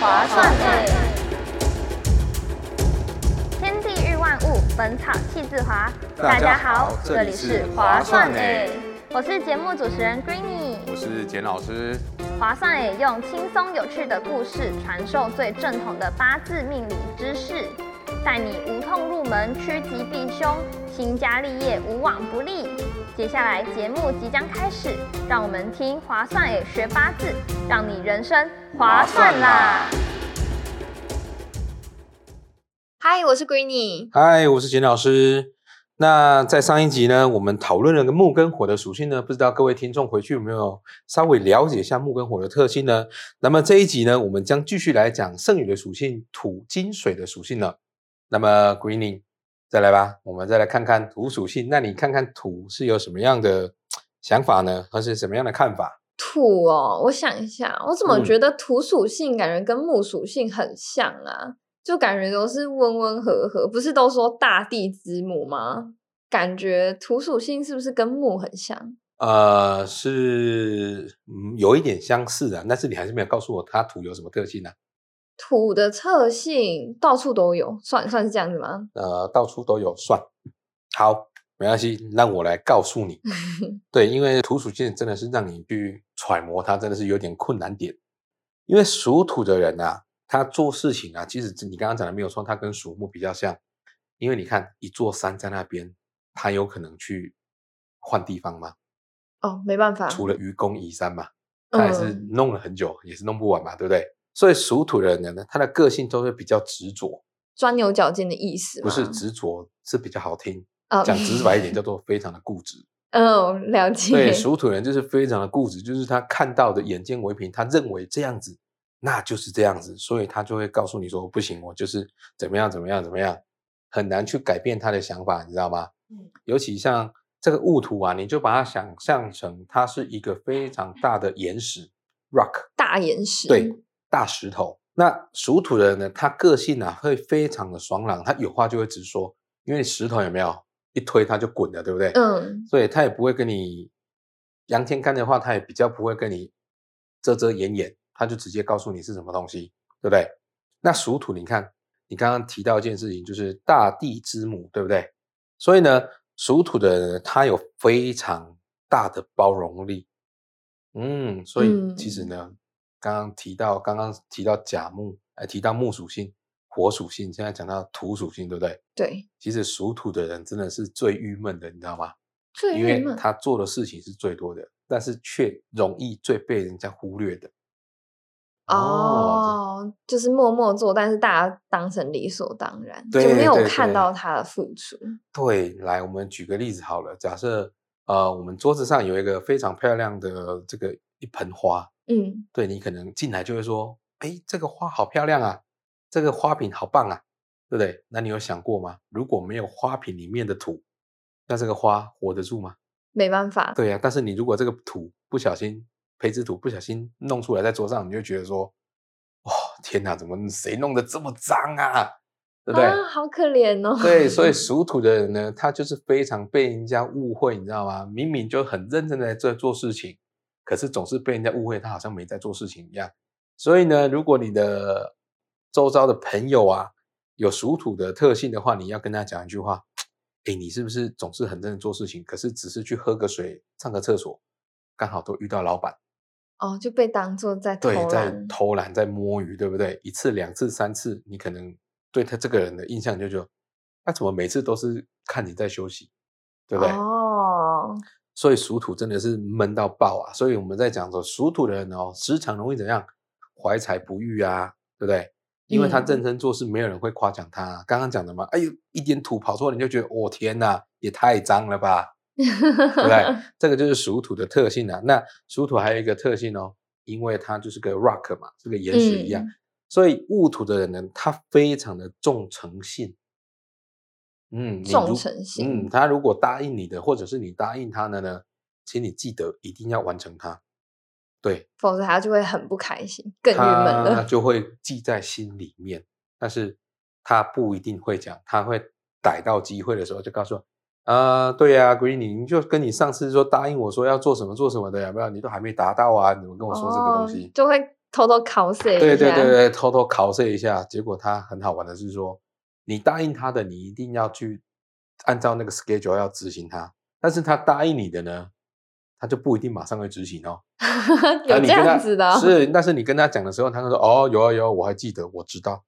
划算诶！天地日万物，本草气自华。大家好这里是划算诶我是节目主持人 Greeny。我是简老师，划算诶用轻松有趣的故事传授最正统的八字命理知识，带你无痛入门，趋吉避凶，兴家立业无往不利。接下来节目即将开始，让我们听划算诶学八字，让你人生划算啦！嗨，我是 Greeny。嗨，我是简老师。那在上一集呢，我们讨论了个木跟火的属性呢，不知道各位听众回去有没有稍微了解一下木跟火的特性呢？那么这一集呢，我们将继续来讲剩余的属性土、金、水的属性了。那么 Greeny，再来吧，我们再来看看土属性。那你看看土是有什么样的想法呢？还是什么样的看法？土哦，我想一下，我怎么嗯觉得土属性感觉跟木属性很像啊？就感觉都是温温和和，不是都说大地之母吗？感觉土属性是不是跟木很像？呃，是嗯有一点相似的，但是你还是没有告诉我它土有什么特性呢、土的特性到处都有，算算是这样子吗？呃，到处都有算。好，没关系，让我来告诉你。对，因为土属性真的是让你去揣摩它，真的是有点困难点。因为属土的人啊，他做事情啊，其实你刚刚讲的没有错，他跟属木比较像。因为你看一座山在那边，他有可能去换地方吗？哦，没办法，除了愚公移山嘛，他也是嗯弄了很久，也是弄不完嘛，对不对？所以属土的人呢，他的个性都会比较执着，钻牛角尖的意思，不是执着是比较好听，哦讲直白一点 叫做非常的固执。嗯，了解。对，属土人就是非常的固执，就是他看到的眼见为凭，他认为这样子，那就是这样子，所以他就会告诉你说不行，我就是怎么样怎么样怎么样，很难去改变他的想法，你知道吗？嗯尤其像这个戊土啊，你就把它想象成它是一个非常大的岩石 （rock），大岩石，对，大石头。那属土的人呢，他个性啊会非常的爽朗，他有话就会直说，因为石头有没有一推他就滚了，对不对？嗯，所以他也不会跟你杨天干的话，他也比较不会跟你遮遮掩掩，他就直接告诉你是什么东西，对不对？那属土，你看你刚刚提到一件事情，就是大地之母，对不对？所以呢，属土的人呢他有非常大的包容力，嗯，所以其实呢，刚刚提到刚刚提到甲木，哎，提到木属性、火属性，现在讲到土属性，对不对？对，其实属土的人真的是最郁闷的，你知道吗？最郁因为闷他做的事情是最多的，但是却容易最被人家忽略的。哦，就是默默做，但是大家当成理所当然，就对没有看到他的付出。对，来，我们举个例子好了，假设呃，我们桌子上有一个非常漂亮的这个一盆花，嗯，对你可能进来就会说，哎，这个花好漂亮啊，这个花瓶好棒啊，对不对？那你有想过吗？如果没有花瓶里面的土，那这个花活得住吗？没办法，对呀、但是你如果这个土不小心培植土不小心弄出来在桌上，你就觉得说，哇、天哪，怎么谁弄得这么脏啊？对不对？啊，好可怜哦。对，所以属土的人呢，他就是非常被人家误会，你知道吗？明明就很认真的在做事情，可是总是被人家误会他好像没在做事情一样。所以呢，如果你的周遭的朋友啊有属土的特性的话，你要跟他讲一句话：，哎，你是不是总是很认真做事情，可是只是去喝个水、上个厕所，刚好都遇到老板，哦，就被当做在偷对，在。偷懒，在摸鱼，对不对？一次、两次、三次，你可能对他这个人的印象就就，他怎么每次都是看你在休息，对不对？哦，所以属土真的是闷到爆啊！所以我们在讲说，属土的人哦，时常容易怎样，怀才不遇啊，对不对？因为他嗯认真做事，没有人会夸奖他啊、刚刚讲的嘛，哎呦，一点土跑出来，你就觉得，哦天哪，也太脏了吧，对不对？这个就是属土的特性啊。那属土还有一个特性哦，因为它就是个 rock 嘛，这个岩石一样，嗯所以戊土的人呢，他非常的重诚信。嗯，你重诚信嗯，他如果答应你的，或者是你答应他的呢，请你记得一定要完成它。对，否则他就会很不开心，更郁闷了他了。就会记在心里面，但是他不一定会讲，他会逮到机会的时候就告诉我，啊、对呀、e e n y 你就跟你上次说答应我说要做什么做什么的，有没有？你都还没达到啊，你怎么跟我说这个东哦西？就会偷偷考试一下。对对对对，偷偷考试一下。结果他很好玩的是说，你答应他的，你一定要去按照那个 schedule 要执行他。但是他答应你的呢，他就不一定马上会执行哦。有这样子的，是，但是你跟他讲的时候，他就说哦，有啊有，我还记得，我知道。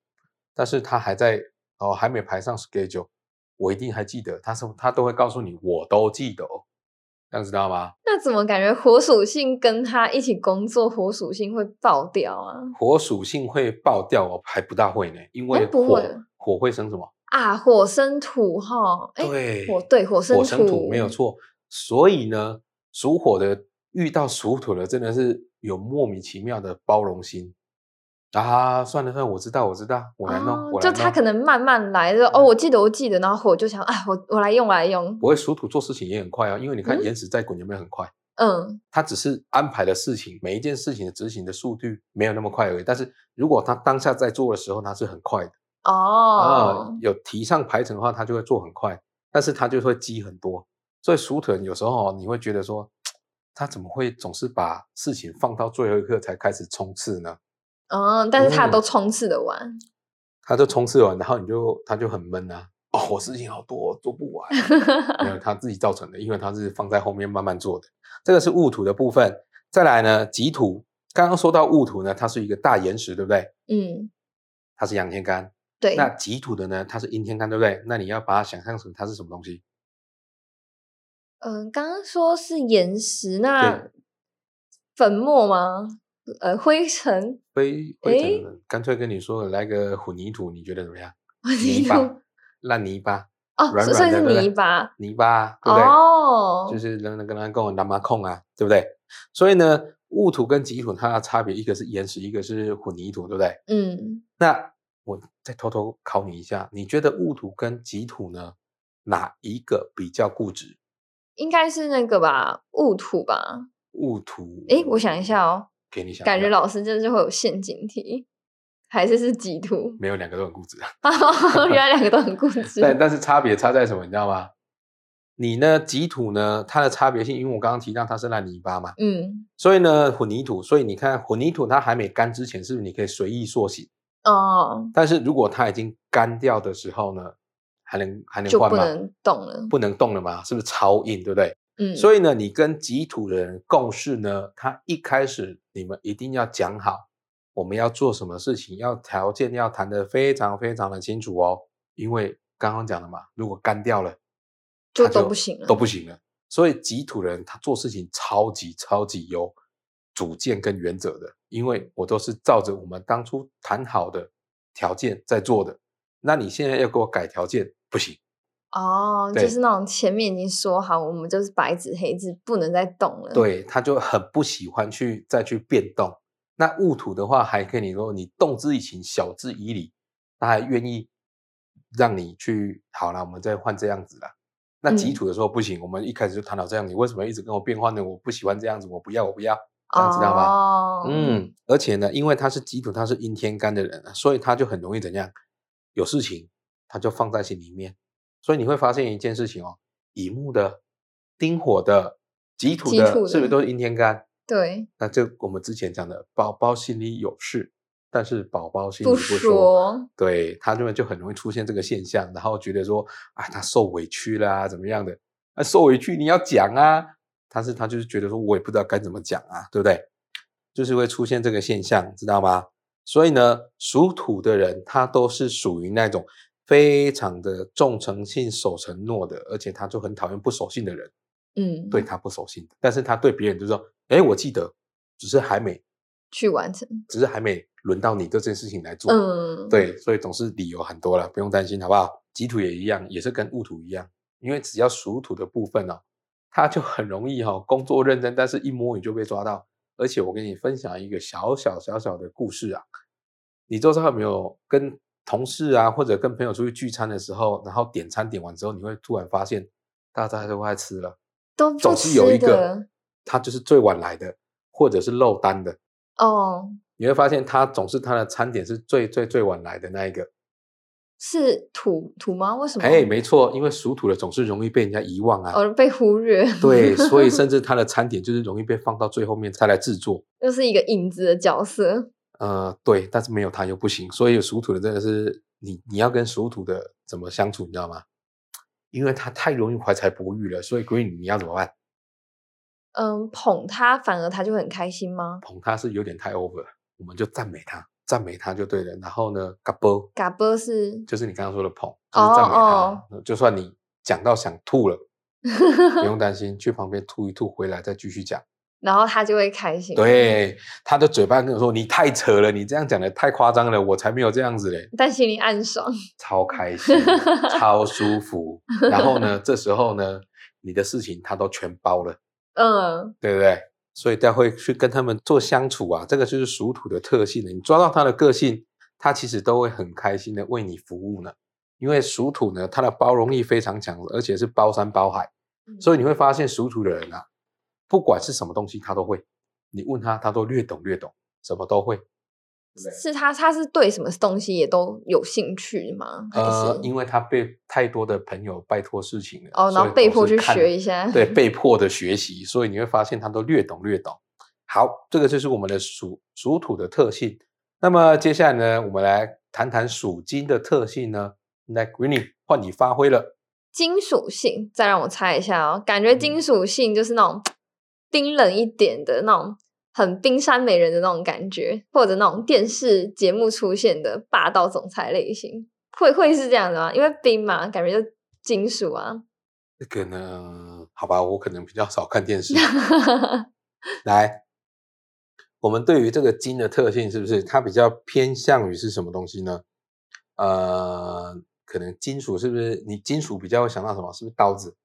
但是他还在哦，还没排上 schedule，我一定还记得。他说他都会告诉你，我都记得哦，这样知道吗？那怎么感觉火属性跟他一起工作，火属性会爆掉啊？火属性会爆掉我，还不大会呢，因为火火会生什么啊？火生土哈？对，火对火生土没有错。所以呢，属火的。遇到属土的，真的是有莫名其妙的包容心啊！算了算了，我知道我知道，我来弄。就他可能慢慢来，就哦，我记得我记得，然后我就想，啊，我我来用我来用。不会属土做事情也很快啊，因为你看，岩石在滚有没有很快？嗯，他只是安排的事情，每一件事情的执行的速度没有那么快而已。但是如果他当下在做的时候，他是很快的哦。有提上排程的话，他就会做很快，但是他就会积很多。所以属土有时候你会觉得说。他怎么会总是把事情放到最后一刻才开始冲刺呢？嗯，但是他都冲刺的完，他都冲刺完，然后你就他就很闷啊。哦，我事情好多，做不完，没有他自己造成的，因为他是放在后面慢慢做的。这个是戊土的部分，再来呢，己土。刚刚说到戊土呢，它是一个大岩石，对不对？嗯，它是阳天干。对，那己土的呢，它是阴天干，对不对？那你要把它想象成它是什么东西？嗯，刚刚说是岩石，那粉末吗？呃，灰尘，灰灰尘，干脆跟你说来个混凝土，你觉得怎么样？泥巴，烂泥巴，哦，软软的泥巴，泥巴，对不对？哦，就是那那跟他跟我拿马控啊，对不对？所以呢，雾土跟吉土它的差别，一个是岩石，一个是混凝土，对不对？嗯，那我再偷偷考你一下，你觉得雾土跟吉土呢，哪一个比较固执？应该是那个吧，戊土吧。戊土，哎，我想一下哦。给你想。感觉老师真的是会有陷阱题，还是是己土？没有，两个都很固执。原来两个都很固执。但但是差别差在什么？你知道吗？你呢，己土呢，它的差别性，因为我刚刚提到它是烂泥巴嘛。嗯。所以呢，混凝土，所以你看混凝土它还没干之前，是不是你可以随意塑形？哦。但是如果它已经干掉的时候呢？还能还能换吗？不能动了，不能动了吗？是不是超硬，对不对？嗯。所以呢，你跟己土的人共事呢，他一开始你们一定要讲好，我们要做什么事情，要条件要谈得非常非常的清楚哦。因为刚刚讲了嘛，如果干掉了，就都不行了，都不行了。所以己土人他做事情超级超级有主见跟原则的，因为我都是照着我们当初谈好的条件在做的。那你现在要给我改条件？不行哦，就是那种前面已经说好，我们就是白纸黑字，不能再动了。对，他就很不喜欢去再去变动。那戊土的话，还跟你说，你动之以情，晓之以理，他还愿意让你去。好了，我们再换这样子了。那己土的时候不行，我们一开始就谈到这样，你为什么一直跟我变换呢？我不喜欢这样子，我不要，我不要，这样知道吗？嗯，而且呢，因为他是己土，他是阴天干的人，所以他就很容易怎样，有事情。他就放在心里面，所以你会发现一件事情哦，乙木的、丁火的、己土的，是不是都是阴天干？对。那这我们之前讲的，宝宝心里有事，但是宝宝心里不说，对他这边就很容易出现这个现象，然后觉得说，啊，他受委屈啦，怎么样的？那受委屈你要讲啊，但是他就是觉得说，我也不知道该怎么讲啊，对不对？就是会出现这个现象，知道吗？所以呢，属土的人他都是属于那种。非常的重诚信、守承诺的，而且他就很讨厌不守信的人。嗯，对他不守信的，但是他对别人就说：“哎，我记得，只是还没去完成，只是还没轮到你这件事情来做。”嗯，对，所以总是理由很多了，不用担心，好不好？己土也一样，也是跟戊土一样，因为只要属土的部分哦，他就很容易哈，工作认真，但是一摸鱼就被抓到。而且我跟你分享一个小小小小的故事啊，你周遭有没有跟？同事啊，或者跟朋友出去聚餐的时候，然后点餐点完之后，你会突然发现大家都爱吃了，都总是有一个他就是最晚来的，或者是漏单的哦。你会发现他总是他的餐点是最最最晚来的那一个，是土土吗？为什么？哎，没错，因为属土的总是容易被人家遗忘啊。哦，被忽略。对，所以 甚至他的餐点就是容易被放到最后面才来制作。又是一个影子的角色。呃，对，但是没有他又不行，所以属土的真的是你你要跟属土的怎么相处，你知道吗？因为他太容易怀才不遇了，所以 Green 你要怎么办？嗯，捧他反而他就很开心吗？捧他是有点太 over，我们就赞美他。赞美他就对了，然后呢，嘎波，嘎波是就是你刚刚说的捧，就是赞美他。就算你讲到想吐了，不用担心，去旁边吐一吐，回来再继续讲，然后他就会开心。对，他的嘴巴跟我说：“你太扯了，你这样讲的太夸张了，我才没有这样子嘞。”但心里暗爽，超开心，超舒服。然后呢，这时候呢，你的事情他都全包了，嗯，对不对？所以他会去跟他们做相处啊，这个就是属土的特性了你抓到他的个性，他其实都会很开心的为你服务呢。因为属土呢，他的包容力非常强，而且是包山包海。所以你会发现属土的人啊，不管是什么东西他都会，你问他，他都略懂略懂，什么都会。是他，他是对什么东西也都有兴趣吗？呃，因为他被太多的朋友拜托事情了，哦，然后被迫去学一下，对，被迫的学习，所以你会发现他都略懂略懂。好，这个就是我们的属属土的特性。那么接下来呢，我们来谈谈属金的特性呢。来，Greeny，换你发挥了。金属性，再让我猜一下哦，感觉金属性就是那种冰冷一点的那种。很冰山美人的那种感觉，或者那种电视节目出现的霸道总裁类型，会会是这样的吗？因为冰嘛，感觉就金属啊。这个呢，好吧，我可能比较少看电视。来，我们对于这个金的特性，是不是它比较偏向于是什么东西呢？呃，可能金属是不是？你金属比较会想到什么？是不是刀子？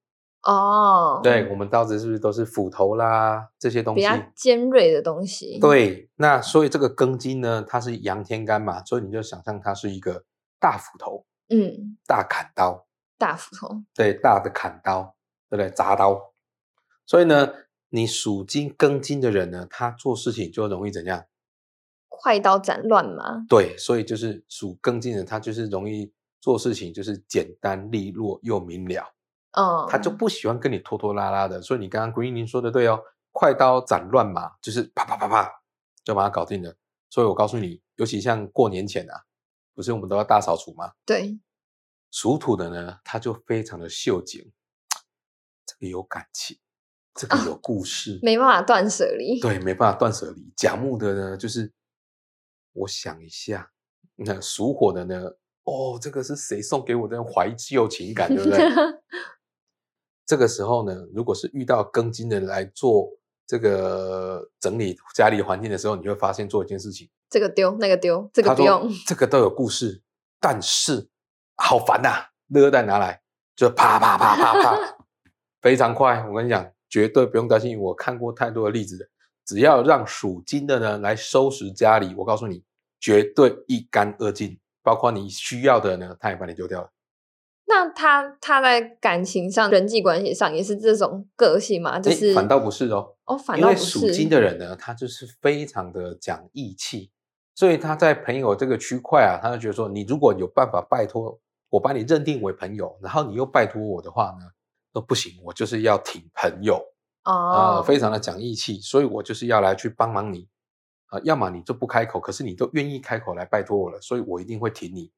哦，对我们刀子是不是都是斧头啦这些东西？比较尖锐的东西。对，那所以这个庚金呢，它是阳天干嘛，所以你就想象它是一个大斧头，嗯，大砍刀，大斧头，对，大的砍刀，对不对？铡刀。所以呢，你属金庚金的人呢，他做事情就容易怎样？快刀斩乱麻。对，所以就是属庚金的，他就是容易做事情，就是简单利落又明了。哦，他就不喜欢跟你拖拖拉拉的，所以你刚刚 Green 说的对哦，快刀斩乱麻，就是啪啪啪啪就把它搞定了。所以我告诉你，尤其像过年前啊，不是我们都要大扫除吗？对，属土的呢，他就非常的秀景，这个有感情，这个有故事，没办法断舍离。对，没办法断舍离。甲木的呢，就是我想一下，那属火的呢，哦，这个是谁送给我的怀旧情感，对不对？这个时候呢，如果是遇到庚金的人来做这个整理家里环境的时候，你会发现做一件事情，这个丢那个丢，这个不用，这个都有故事，但是好烦呐，热蛋拿来就啪啪啪啪啪，非常快。我跟你讲，绝对不用担心，我看过太多的例子只要让属金的呢来收拾家里，我告诉你，绝对一干二净，包括你需要的呢，他也把你丢掉了。那他他在感情上、人际关系上也是这种个性吗？就是反倒不是哦。哦，反倒不是。因为属金的人呢，他就是非常的讲义气，所以他在朋友这个区块啊，他就觉得说，你如果有办法拜托我把你认定为朋友，然后你又拜托我的话呢，都不行，我就是要挺朋友哦，非常的讲义气，所以我就是要来去帮忙你啊，要么你就不开口，可是你都愿意开口来拜托我了，所以我一定会挺你。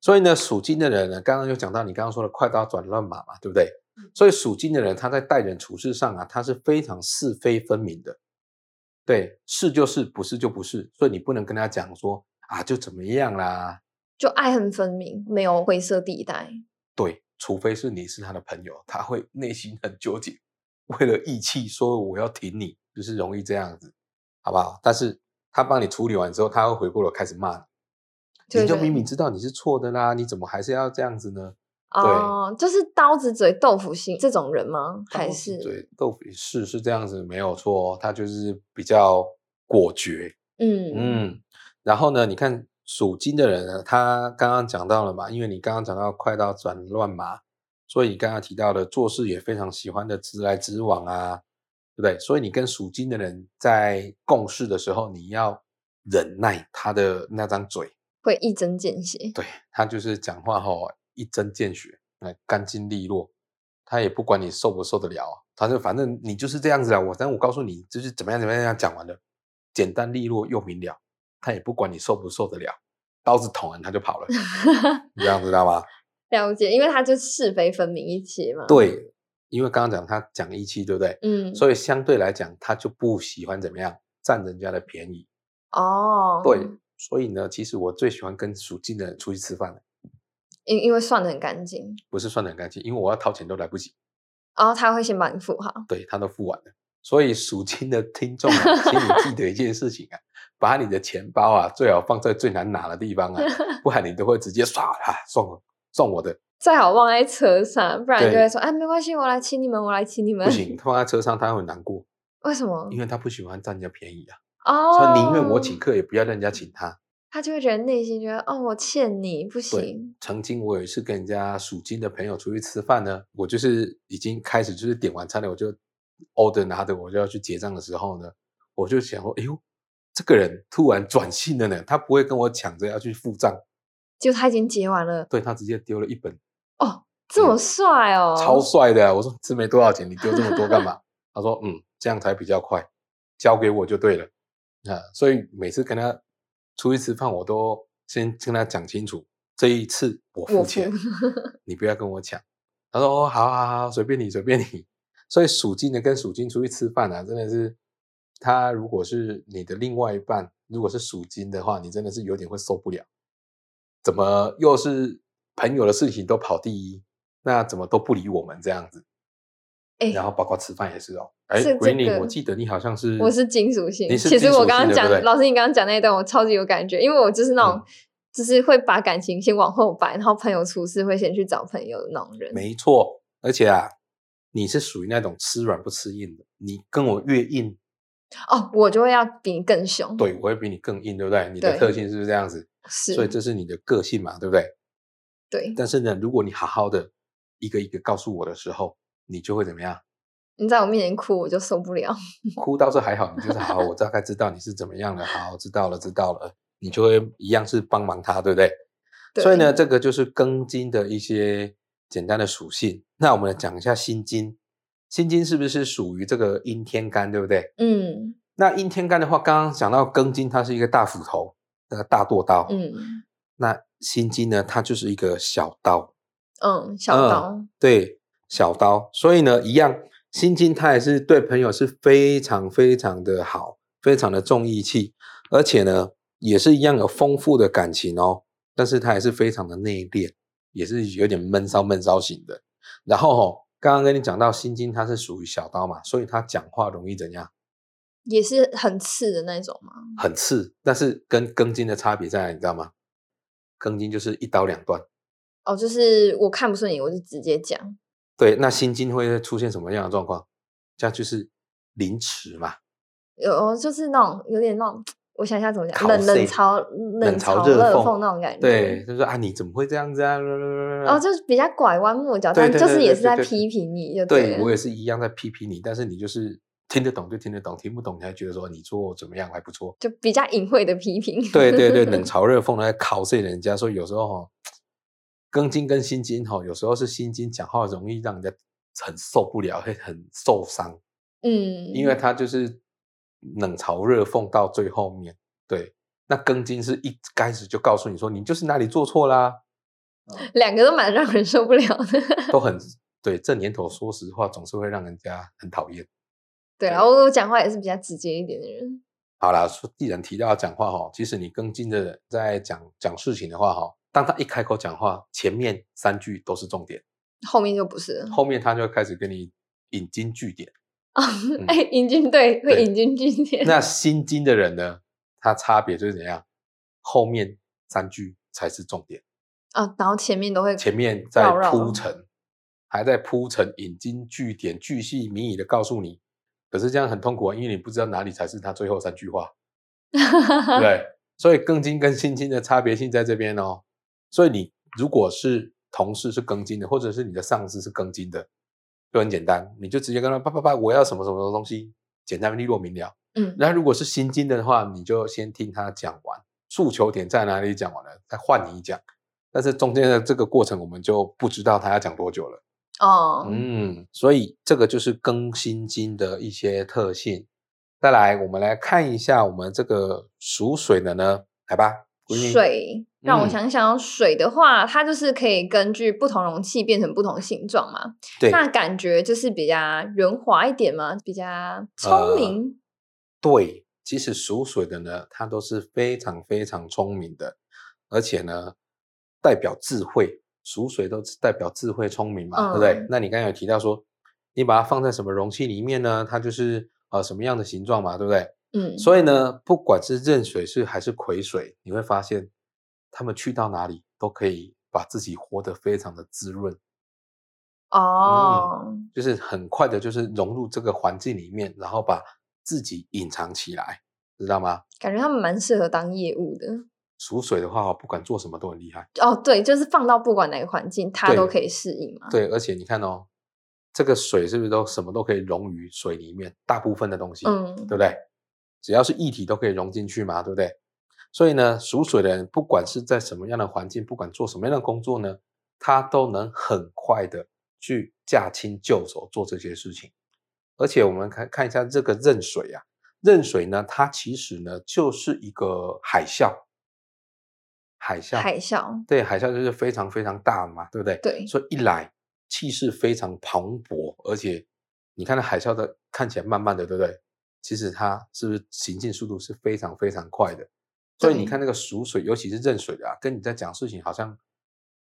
所以呢，属金的人呢，刚刚就讲到你刚刚说的快刀斩乱麻嘛，对不对？所以属金的人他在待人处事上啊，他是非常是非分明的，对，是就是，不是就不是，所以你不能跟他讲说啊，就怎么样啦，就爱恨分明，没有灰色地带。对，除非是你是他的朋友，他会内心很纠结，为了义气说我要挺你，就是容易这样子，好不好？但是他帮你处理完之后，他会回过头开始骂你。你就明明知道你是错的啦，你怎么还是要这样子呢？哦，就是刀子嘴豆腐心这种人吗？还是嘴豆腐是是这样子没有错，他就是比较果决。嗯嗯，然后呢，你看属金的人呢，他刚刚讲到了嘛，因为你刚刚讲到快刀斩乱麻，所以你刚刚提到的做事也非常喜欢的直来直往啊，对不对？所以你跟属金的人在共事的时候，你要忍耐他的那张嘴。会一针见血。对他就是讲话吼一针见血，哎，干净利落，他也不管你受不受得了，他就反正你就是这样子啊，我但我告诉你就是怎么样怎么样讲完了，简单利落又明了，他也不管你受不受得了，刀子捅完他就跑了，你这样知道吗？了解，因为他就是非分明一期嘛。，对，因为刚刚讲他讲义气，对不对？嗯，所以相对来讲，他就不喜欢怎么样占人家的便宜。哦，对，所以呢，其实我最喜欢跟属金的人出去吃饭了，因因为算的很干净，不是算得很干净，因为我要掏钱都来不及，然后他会先帮你付哈。对他都付完了。所以属金的听众啊，请你记得一件事情啊，把你的钱包啊最好放在最难拿的地方啊，不然你都会直接刷啊送我送我的，最好忘在车上，不然就会说哎，没关系，我来请你们，我来请你们。不行，放在车上他会难过，为什么？因为他不喜欢占人家便宜啊，哦，所以宁愿我请，客也不要让人家请他。他就会觉得内心觉得哦，我欠你，不行。，曾经我有一次跟人家属金的朋友出去吃饭呢，我就是已经开始就是点完餐了，我就 order 拿着我就要去结账的时候呢，我就想说，哎呦，这个人突然转性了呢，他不会跟我抢着要去付账，就他已经结完了，对他直接丢了一本，哦，这么帅哦，超帅的啊、我说这没多少钱，你丢这么多干嘛？他说，嗯，这样才比较快，交给我就对了啊。所以每次跟他出去吃饭，我都先跟他讲清楚，这一次我付钱，你不要跟我抢。他说，哦，好好好，随便你，随便你。所以属金的跟属金出去吃饭啊，真的是，他如果是你的另外一半，如果是属金的话，你真的是有点会受不了。怎么又是朋友的事情都跑第一，那怎么都不理我们这样子？哎然后包括吃饭也是哦。哎是这，Greening，个我记得你好像是我是金属性。你是其实我刚刚讲老师你刚刚讲那一段，我超级有感觉，因为我就是那种嗯，就是会把感情先往后摆，然后朋友出事会先去找朋友的那种人。没错，而且啊，你是属于那种吃软不吃硬的，你跟我越硬，哦，我就会要比你更凶。，对我会比你更硬，对不对？你的特性是不是这样子？是，所以这是你的个性嘛，对不对？对。但是呢，如果你好好的一个一个告诉我的时候，你就会怎么样？你在我面前哭，我就受不了。哭倒是还好，你就是好，我大概知道你是怎么样的，好，知道了，知道了，你就会一样是帮忙他，对不对？对所以呢，这个就是庚金的一些简单的属性。那我们来讲一下辛金，辛金是不是属于这个阴天干，对不对？嗯那阴天干的话，刚刚讲到庚金，它是一个大斧头，那个大剁刀。嗯那辛金呢，它就是一个小刀，嗯，小嗯刀，对，小刀。所以呢，一样，心金它也是对朋友是非常非常的好，非常的重义气，而且呢，也是一样有丰富的感情哦。但是它也是非常的内敛，也是有点闷骚闷骚型的。然后哦，刚刚跟你讲到心金，它是属于小刀嘛，所以它讲话容易怎样？也是很刺的那种吗。很刺，但是跟庚金的差别在哪？你知道吗？庚金就是一刀两断。哦，就是我看不顺眼，我就直接讲。对，那心经会出现什么样的状况？这样就是凌迟嘛，有哦就是那种有点那种，我想一下怎么讲，冷冷嘲冷嘲嘲热讽讽那种感觉。对，就是啊，你怎么会这样子啊？哦，就是比较拐弯抹角，但就是也是在批评你，就了对我也是一样在批评你，但是你就是听得懂就听得懂，听不懂你还觉得说你做怎么样还不错。就比较隐晦的批评。对对对，冷 嘲热讽的在考碎人家，所以有时候哈、庚金跟辛金哈、有时候是辛金讲话容易让人家很受不了，会很受伤。嗯，因为他就是冷嘲热讽到最后面。对，那庚金是一开始就告诉你说你就是哪里做错啦，两个都蛮让人受不了的。都很对。这年头说实话总是会让人家很讨厌。对，然后我讲话也是比较直接一点的人。好啦，说既然提到要讲话哈，其实你庚金的人在讲讲事情的话哈，当他一开口讲话，前面三句都是重点，后面就不是了。后面他就会开始跟你引经据典。哎，引经对，会引经据典。那心经的人呢，他差别就是怎样？后面三句才是重点。啊，然后前面都会前面在铺陈，还在铺陈，引经据典、巨细靡遗的告诉你。可是这样很痛苦啊，因为你不知道哪里才是他最后三句话，对？所以更经跟心经的差别性在这边哦。所以你如果是同事是庚金的，或者是你的上司是庚金的，就很简单，你就直接跟他叭叭叭，我要什么什么东西，简单利落明了。嗯那如果是辛金的话，你就先听他讲完，诉求点在哪里讲完了，再换你讲。但是中间的这个过程，我们就不知道他要讲多久了。哦，嗯，所以这个就是庚辛金的一些特性。再来，我们来看一下我们这个属水的呢，来吧。水，让我嗯想想哦，水的话，它就是可以根据不同容器变成不同形状嘛。对那感觉就是比较圆滑一点嘛，比较聪呃明。对，其实属水的呢，它都是非常非常聪明的，而且呢，代表智慧。属水都代表智慧、聪明嘛，对不对嗯？那你刚才有提到说，你把它放在什么容器里面呢？它就是呃什么样的形状嘛，对不对？嗯，所以呢，不管是壬水是还是癸水，你会发现他们去到哪里都可以把自己活得非常的滋润，哦，就是很快的，就是融入这个环境里面，然后把自己隐藏起来，知道吗？感觉他们蛮适合当业务的。属水的话，不管做什么都很厉害。哦，对，就是放到不管哪个环境，它都可以适应嘛。对，而且你看哦，这个水是不是都什么都可以溶于水里面？大部分的东西，嗯对不对？只要是液体都可以融进去嘛，对不对？所以呢，属水的人不管是在什么样的环境，不管做什么样的工作呢，他都能很快的去驾轻就熟做这些事情。而且我们看看一下这个壬水啊，壬水呢，它其实呢就是一个海啸，海啸，海啸，对，海啸就是非常非常大嘛，对不对？对所以一来气势非常磅礴，而且你看那海啸的看起来慢慢的，对不对？其实它是不是行进速度是非常非常快的？所以你看那个属水，尤其是壬水的啊，跟你在讲事情好像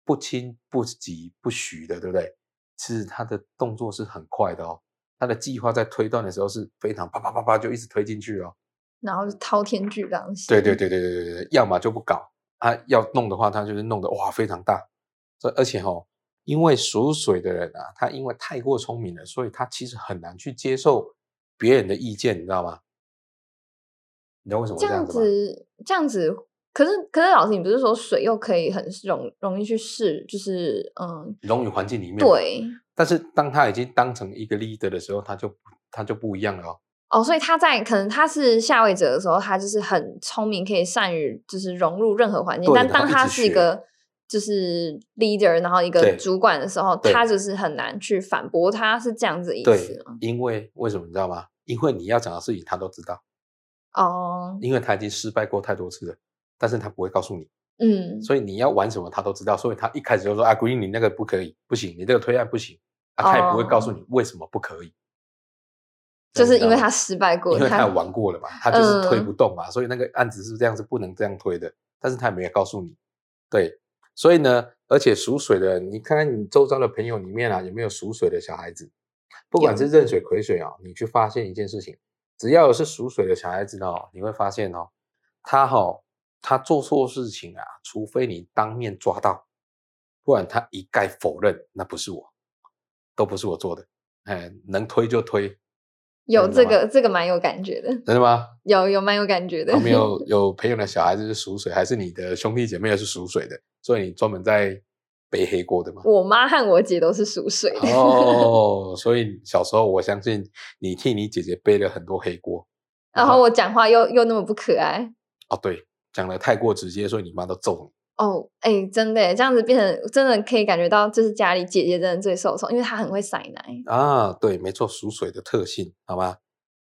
不轻不急不徐的，对不对？其实他的动作是很快的哦，他的计划在推断的时候是非常啪啪啪啪就一直推进去哦。然后是滔天巨浪型。对对对对对对对，要么就不搞他，要弄的话，他就是弄得哇非常大。这而且哦，因为属水的人啊，他因为太过聪明了，所以他其实很难去接受别人的意见，你知道吗？你知道为什么这样会这样子吗？子，这样子，可是可是老师，你不是说水又可以很容容易去试，就是嗯，融于环境里面。。对，但是当他已经当成一个 leader 的时候，他就他就不一样了哦。哦，所以他在可能他是下位者的时候，他就是很聪明，可以善于就是融入任何环境。对但当他是一个就是 leader，然后一个主管的时候，他就是很难去反驳他，是这样子意思吗？，因为为什么你知道吗？因为你要讲的事情他都知道，哦，因为他已经失败过太多次了，但是他不会告诉你。嗯，所以你要玩什么他都知道，所以他一开始就说啊，Green 你那个不可以，不行，你这个推案不行。啊，他也不会告诉你为什么不可以，哦就是因为他失败？过，因为他有玩过了嘛，他就是推嗯。不动嘛，所以那个案子是这样是不能这样推的，但是他也没有告诉你，对，所以呢，而且属水的，你看看你周遭的朋友里面啊，有没有属水的小孩子？不管是壬水、癸水啊，你去发现一件事情，只要有是属水的小孩子哦，你会发现哦，他哦，他做错事情啊，除非你当面抓到，不然他一概否认，那不是我，都不是我做的，哎，能推就推，有这个这个蛮有感觉的，真的吗？有有蛮有感觉的？有没有 有朋友的小孩子是属水，还是你的兄弟姐妹也是属水的，所以你专门在背黑锅的吗？我妈和我姐都是属水的。哦，所以小时候我相信你替你姐姐背了很多黑锅。然后我讲话又又那么不可爱。哦，对，讲的太过直接，所以你妈都揍你。哦，哎，真的耶，这样子变成真的可以感觉到，就是家里姐姐真的最受宠，因为她很会塞奶。啊，对，没错，属水的特性，好吗？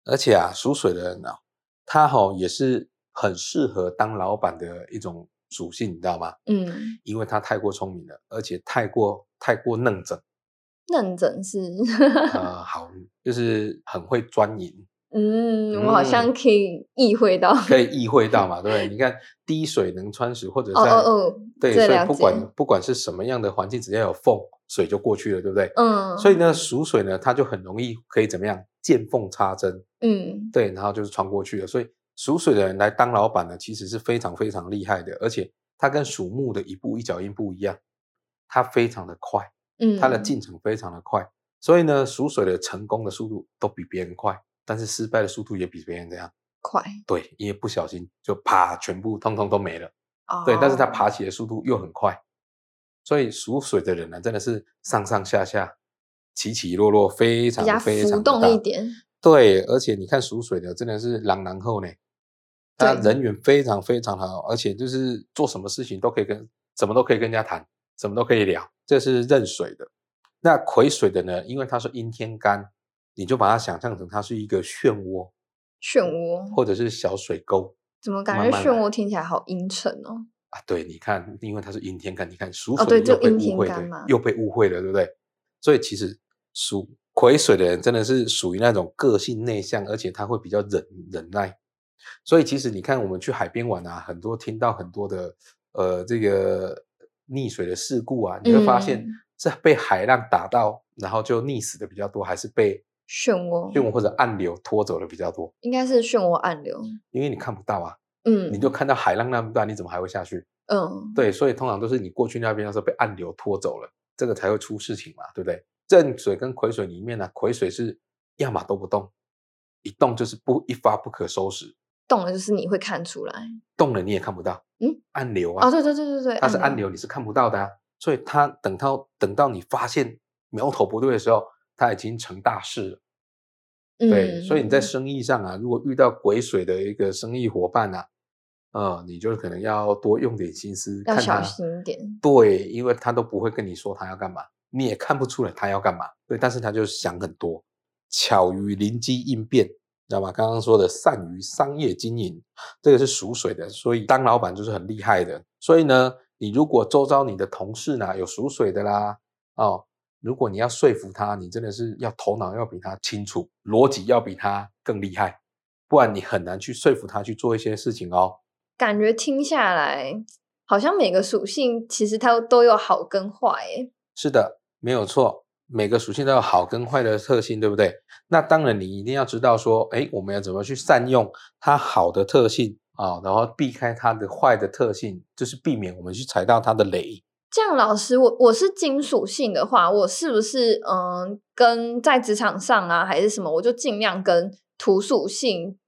而且啊，属水的人啊，他哈、也是很适合当老板的一种属性，你知道吗？嗯，因为他太过聪明了，而且太过太过嫩整，认真是，呃，好，就是很会钻营，嗯，我好像可以意会到。可以意会到嘛，对不对？你看滴水能穿石，或者哦在哦哦，对，所以不管不管是什么样的环境，只要有缝，水就过去了，对不对？嗯，所以呢，属水呢，它就很容易可以怎么样见缝插针，嗯，对，然后就是穿过去了。所以属水的人来当老板呢，其实是非常非常厉害的，而且他跟属木的一步一脚印不一样，他非常的快，嗯，他的进程非常的快，所以呢，属水的成功的速度都比别人快，但是失败的速度也比别人怎样。快，对，因为不小心就啪，全部通通都没了。哦对，但是他爬起的速度又很快，所以属水的人呢，真的是上上下下、起起落落，非常非常浮动一点。对，而且你看属水的真的是朗朗后呢，他人缘非常非常好，而且就是做什么事情都可以跟什么都可以跟人家谈，什么都可以聊，这是壬水的。那癸水的呢？因为它是阴天干，你就把它想象成它是一个漩涡漩涡，或者是小水沟怎么感觉漩涡听起来好阴沉哦？啊。对，你看，因为它是阴天干，你看属哦对水就阴天干嘛，又被误会了，对不对？所以其实属癸水的人真的是属于那种个性内向，而且他会比较忍忍耐。所以其实你看，我们去海边玩啊，很多听到很多的呃这个溺水的事故啊，你会发现嗯是被海浪打到，然后就溺死的比较多，还是被漩涡漩涡或者暗流拖走的比较多？应该是漩涡暗流。因为你看不到啊，嗯，你就看到海浪那么大，你怎么还会下去？嗯，对，所以通常都是你过去那边的时候被暗流拖走了，这个才会出事情嘛，对不对？正水跟癸水里面呢、癸水是要么都不动，一动就是不一发不可收拾，动了就是你会看出来。动了你也看不到，嗯，暗流啊，哦，对对对对对，它是暗流，你是看不到的、啊，所以它等到等到你发现苗头不对的时候，它已经成大事了。对，所以你在嗯生意上啊，如果遇到癸水的一个生意伙伴啊，呃，你就可能要多用点心思，要小心一点。对，因为他都不会跟你说他要干嘛，你也看不出来他要干嘛。对，但是他就想很多，巧于灵机应变，知道吗？刚刚说的善于商业经营，这个是属水的，所以当老板就是很厉害的。所以呢，你如果周遭你的同事呢有属水的啦，哦，如果你要说服他，你真的是要头脑要比他清楚，逻辑要比他更厉害，不然你很难去说服他去做一些事情哦。感觉听下来，好像每个属性其实它都有好跟坏，诶。是的，没有错，每个属性都有好跟坏的特性，对不对？那当然，你一定要知道说，哎，我们要怎么去善用它好的特性啊，然后避开它的坏的特性，就是避免我们去踩到它的雷。这样，老师，我我是金属性的话，我是不是嗯，跟在职场上啊，还是什么，我就尽量跟土属性，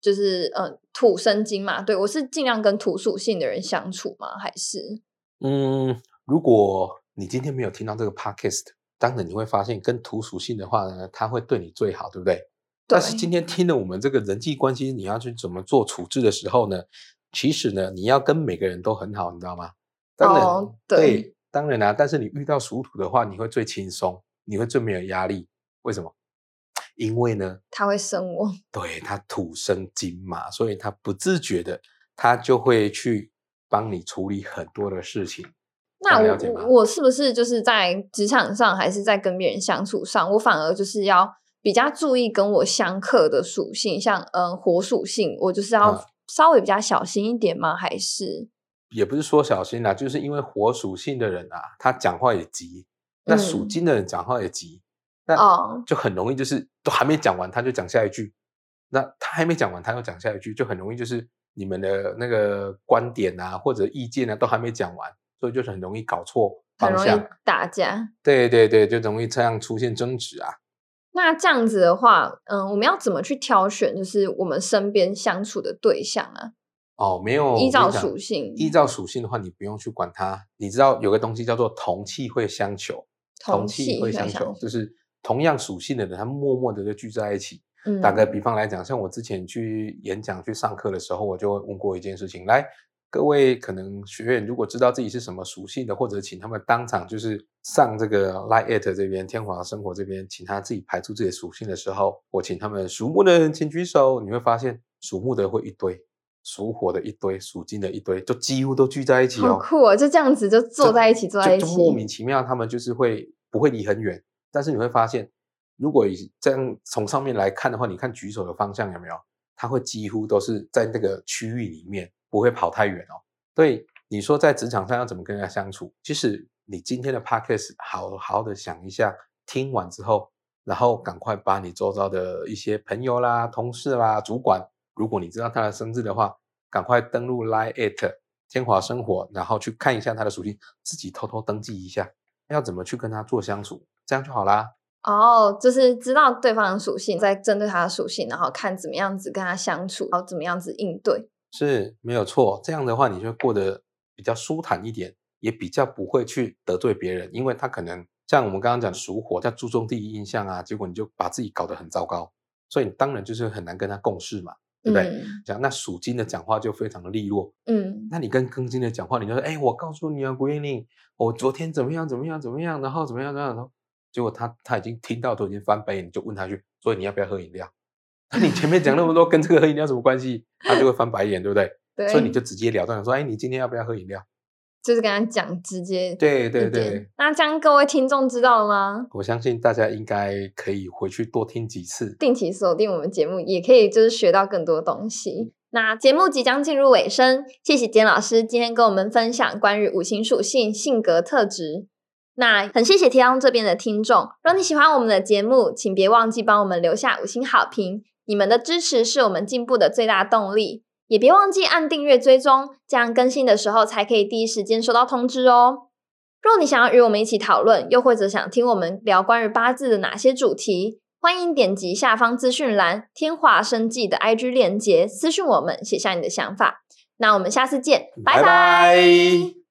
就是嗯土生金嘛，对我是尽量跟土属性的人相处吗？还是嗯，如果你今天没有听到这个 podcast，当然你会发现跟土属性的话呢，它会对你最好，对不对？但是今天听了我们这个人际关系，你要去怎么做处置的时候呢？其实呢，你要跟每个人都很好，你知道吗？当然，哦对当然啦、但是你遇到属土的话，你会最轻松，你会最没有压力。为什么？因为呢，他会生我？对他土生金嘛，所以他不自觉的，他就会去帮你处理很多的事情。这那样了解吗？我我是不是就是在职场上，还是在跟别人相处上，我反而就是要比较注意跟我相克的属性，像嗯火属性，我就是要啊稍微比较小心一点吗？还是？也不是说小心啦，就是因为火属性的人啊，他讲话也急，那属嗯。金的人讲话也急，那哦。就很容易就是都还没讲完他就讲下一句，那他还没讲完他又讲下一句，就很容易就是你们的那个观点啊或者意见啊都还没讲完，所以就是很容易搞错很容易方向。打架？对对对，就容易这样出现争执啊。那这样子的话，嗯，我们要怎么去挑选，就是我们身边相处的对象啊？哦，没有依照属性依照属性的话，你不用去管它。你知道有个东西叫做同气会相求，同气气会相会相求，就是同样属性的人，他默默的就聚在一起。嗯，打个比方来讲，像我之前去演讲、去上课的时候，我就问过一件事情：来，各位可能学员如果知道自己是什么属性的，或者请他们当场就是上这个 Line at 这边天华生活这边，请他自己排出自己的属性的时候，我请他们属木的人请举手，你会发现属木的会一堆，属火的一堆，属金的一堆，就几乎都聚在一起哦。好酷哦！就这样子就坐在一起，坐在一起，就就莫名其妙，他们就是会不会离很远，但是你会发现，如果以这样从上面来看的话，你看举手的方向有没有？它会几乎都是在那个区域里面，不会跑太远哦。所以你说在职场上要怎么跟人家相处？其实你今天的 podcast 好好的想一下，听完之后，然后赶快把你周遭的一些朋友啦、同事啦、主管，如果你知道他的生日的话，赶快登录 Line at 天华生活，然后去看一下他的属性，自己偷偷登记一下，要怎么去跟他做相处，这样就好啦。哦，就是知道对方的属性，再针对他的属性，然后看怎么样子跟他相处，然后怎么样子应对。是没有错，这样的话你就会过得比较舒坦一点，也比较不会去得罪别人，因为他可能像我们刚刚讲属火，他注重第一印象啊，结果你就把自己搞得很糟糕，所以你当然就是很难跟他共事嘛。对不对？嗯讲那属金的讲话就非常的利落，嗯那你跟庚金的讲话，你就说，哎，我告诉你啊，郭燕玲，我昨天怎么样怎么样怎么样，然后怎么样怎么样，然后结果他他已经听到都已经翻白眼，你就问他去，所以你要不要喝饮料？那你前面讲那么多，跟这个喝饮料什么关系？他就会翻白眼，对不对？对，所以你就直接了当的说，哎，你今天要不要喝饮料？就是跟他讲直接对对对，那这样各位听众知道了吗？我相信大家应该可以回去多听几次。定期锁定我们节目，也可以就是学到更多东西。那节目即将进入尾声，谢谢简老师今天跟我们分享关于五行属性、性格特质。那很谢谢提纲这边的听众，如果你喜欢我们的节目，请别忘记帮我们留下五星好评，你们的支持是我们进步的最大动力。也别忘记按订阅追踪，这样更新的时候才可以第一时间收到通知哦。若你想要与我们一起讨论，又或者想听我们聊关于八字的哪些主题，欢迎点击下方资讯栏“天华生计”的 IG 链接，私讯我们，写下你的想法。那我们下次见，拜拜拜